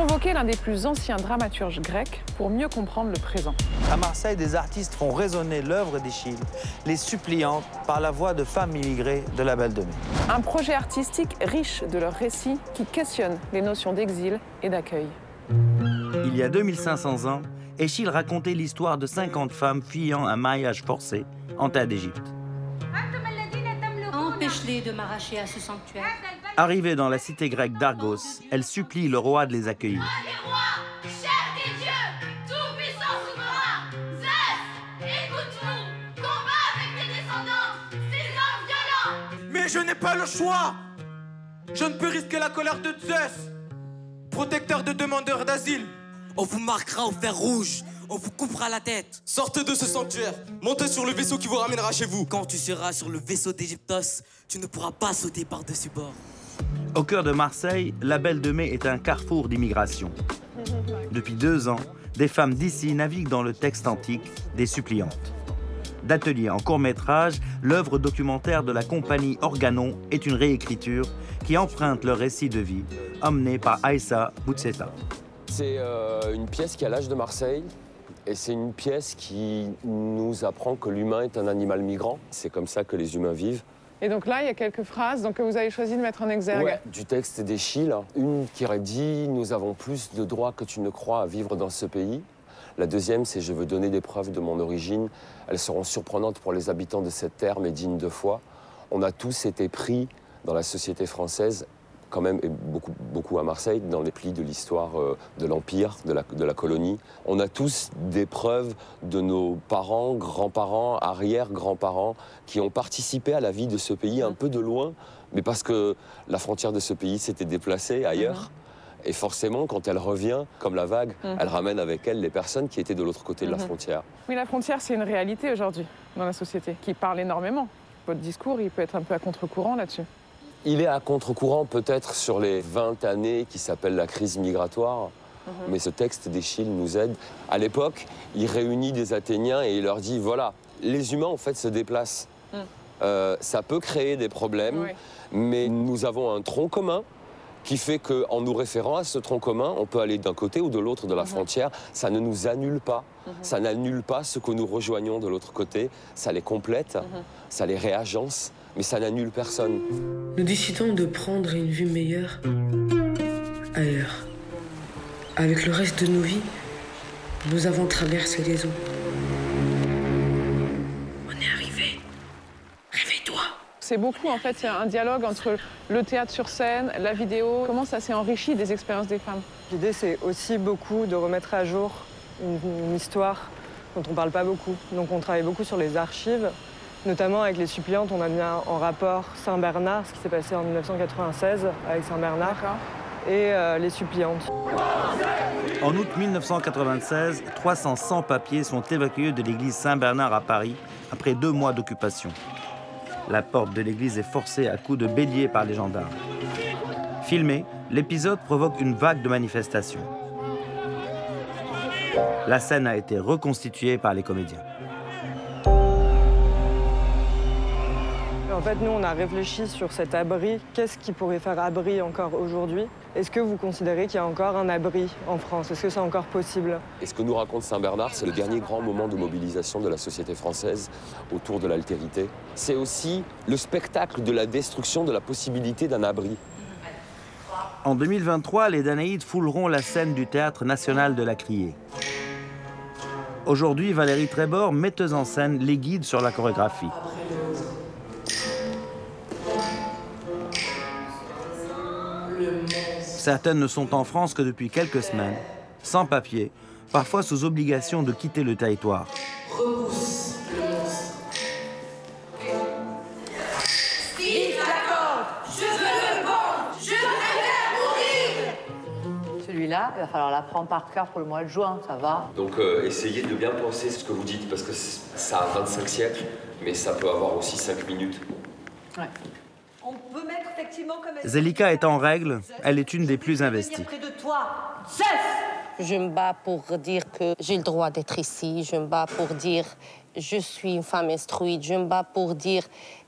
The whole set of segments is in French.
évoqué l'un des plus anciens dramaturges grecs pour mieux comprendre le présent. À Marseille, des artistes font résonner l'œuvre d'Échille, les suppliantes, par la voix de femmes immigrées de la Belle de Mai. Un projet artistique riche de leurs récits qui questionne les notions d'exil et d'accueil. Il y a 2500 ans, Échille racontait l'histoire de 50 femmes fuyant un mariage forcé en terre d'Égypte. Empêche-les de m'arracher à ce sanctuaire. Arrivée dans la cité grecque d'Argos, elle supplie le roi de les accueillir. Les rois, chers des dieux, tout-puissant souverain, Zeus, écoute-nous, combat avec tes descendants, ces hommes violents Mais je n'ai pas le choix Je ne peux risquer la colère de Zeus, protecteur de demandeurs d'asile. On vous marquera au fer rouge. On vous coupera la tête. Sortez de ce sanctuaire. Montez sur le vaisseau qui vous ramènera chez vous. Quand tu seras sur le vaisseau d'Égyptos, tu ne pourras pas sauter par-dessus bord. Au cœur de Marseille, la Belle de Mai est un carrefour d'immigration. Depuis deux ans, des femmes d'ici naviguent dans le texte antique des suppliantes. D'atelier en court-métrage, l'œuvre documentaire de la compagnie Organon est une réécriture qui emprunte leur récit de vie, emmené par Aïssa Boutseta. C'est euh, une pièce qui a l'âge de Marseille. Et c'est une pièce qui nous apprend que l'humain est un animal migrant. C'est comme ça que les humains vivent. Et donc là, il y a quelques phrases donc, que vous avez choisi de mettre en exergue. Ouais, du texte d'Échille. Une qui aurait dit Nous avons plus de droits que tu ne crois à vivre dans ce pays. La deuxième, c'est Je veux donner des preuves de mon origine. Elles seront surprenantes pour les habitants de cette terre, mais dignes de foi. On a tous été pris dans la société française quand même, et beaucoup, beaucoup à Marseille, dans les plis de l'histoire euh, de l'Empire, de la, de la colonie. On a tous des preuves de nos parents, grands-parents, arrière-grands-parents, qui ont participé à la vie de ce pays un peu de loin, mais parce que la frontière de ce pays s'était déplacée ailleurs. Et forcément, quand elle revient, comme la vague, Mhm. elle ramène avec elle les personnes qui étaient de l'autre côté de la frontière. Oui, la frontière, c'est une réalité aujourd'hui dans la société qui parle énormément. Votre discours, il peut être un peu à contre-courant là-dessus. Il est à contre-courant peut-être sur les 20 années qui s'appellent la crise migratoire, mais ce texte d'Échille nous aide. À l'époque, il réunit des Athéniens et il leur dit, voilà, les humains en fait se déplacent. Mm. Euh, ça peut créer des problèmes, Oui. mais nous avons un tronc commun qui fait qu'en nous référant à ce tronc commun, on peut aller d'un côté ou de l'autre de la frontière. Ça ne nous annule pas. Ça n'annule pas ce que nous rejoignons de l'autre côté. Ça les complète, ça les réagence, mais ça n'annule personne. Nous décidons de prendre une vue meilleure ailleurs. Avec le reste de nos vies, nous avons traversé les eaux. On est arrivé. Réveille-toi. C'est beaucoup, en fait, c'est un dialogue entre le théâtre sur scène, la vidéo. Comment ça s'est enrichi des expériences des femmes? L'idée, c'est aussi beaucoup de remettre à jour une, une histoire dont on ne parle pas beaucoup. Donc on travaille beaucoup sur les archives, notamment avec les suppliantes. On a mis en rapport Saint-Bernard, ce qui s'est passé en 1996 avec Saint-Bernard, et euh, les suppliantes. En août 1996, 300 sans-papiers sont évacués de l'église Saint-Bernard à Paris après deux mois d'occupation. La porte de l'église est forcée à coups de bélier par les gendarmes. Filmé, l'épisode provoque une vague de manifestations. La scène a été reconstituée par les comédiens. En fait, nous, on a réfléchi sur cet abri. Qu'est-ce qui pourrait faire abri encore aujourd'hui? Est-ce que vous considérez qu'il y a encore un abri en France? Est-ce que c'est encore possible? Et ce que nous raconte Saint-Bernard, c'est le dernier grand moment de mobilisation de la société française autour de l'altérité. C'est aussi le spectacle de la destruction de la possibilité d'un abri. En 2023, les Danaïdes fouleront la scène du Théâtre national de la Criée. Aujourd'hui, Valérie Trébor, metteuse en scène, les guide sur la chorégraphie. Certaines ne sont en France que depuis quelques semaines, sans papier, parfois sous obligation de quitter le territoire. Repousse le monstre. Steve, d'accord Je veux le bon Je préfère mourir Celui-là, il va falloir l'apprendre par cœur pour le mois de juin, ça va Donc euh, essayez de bien penser ce que vous dites, parce que ça a 25 siècles, mais ça peut avoir aussi 5 minutes. On peut mettre effectivement comme Zelika est en règle, elle est une des plus investies. près de toi. Cesse Je me bats pour dire que j'ai le droit d'être ici. Je me bats pour dire je suis une femme instruite. Je me bats pour dire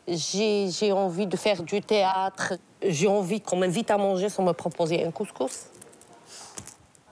j'ai j'ai envie de faire du théâtre. J'ai envie qu'on m'invite à manger sans me proposer un couscous.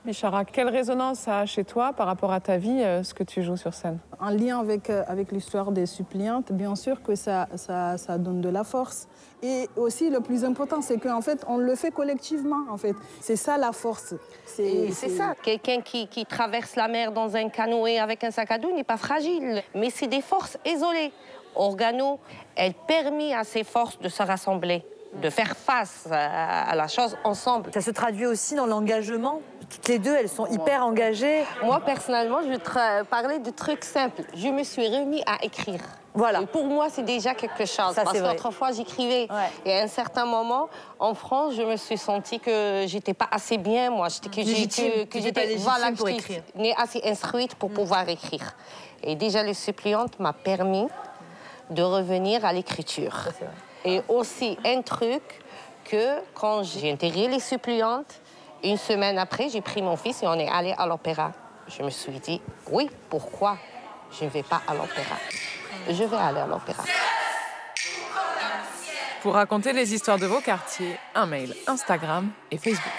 Bichara, quelle résonance ça a chez toi par rapport à ta vie, euh, ce que tu joues sur scène? En lien avec, euh, avec l'histoire des suppliantes, bien sûr que ça, ça, ça donne de la force. Et aussi, le plus important, c'est qu'en fait, on le fait collectivement, en fait. C'est ça la force. C'est ça. Quelqu'un qui, qui traverse la mer dans un canoë avec un sac à dos n'est pas fragile, mais c'est des forces isolées. Organo, elle permet à ces forces de se rassembler, de faire face à, à la chose ensemble. Ça se traduit aussi dans l'engagement. Toutes les deux, elles sont hyper engagées. Moi, personnellement, je vais te parler de trucs simples. Je me suis remis à écrire. Voilà. Et pour moi, c'est déjà quelque chose. Ça, parce c'est vrai. qu'autrefois, j'écrivais. Et à un certain moment, en France, je me suis sentie que j'étais pas assez bien, moi. J'étais- Que, Légitime. que, j'étais que pour j'étais écrire. née assez instruite pour pouvoir écrire. Et déjà, les suppliantes m'a permis de revenir à l'écriture. Et aussi, un truc que quand j'ai intégré les suppliantes, une semaine après, j'ai pris mon fils et on est allé à l'opéra. Je me suis dit, oui, pourquoi je ne vais pas à l'opéra? Je vais aller à l'opéra. Pour raconter les histoires de vos quartiers, un mail, Instagram et Facebook.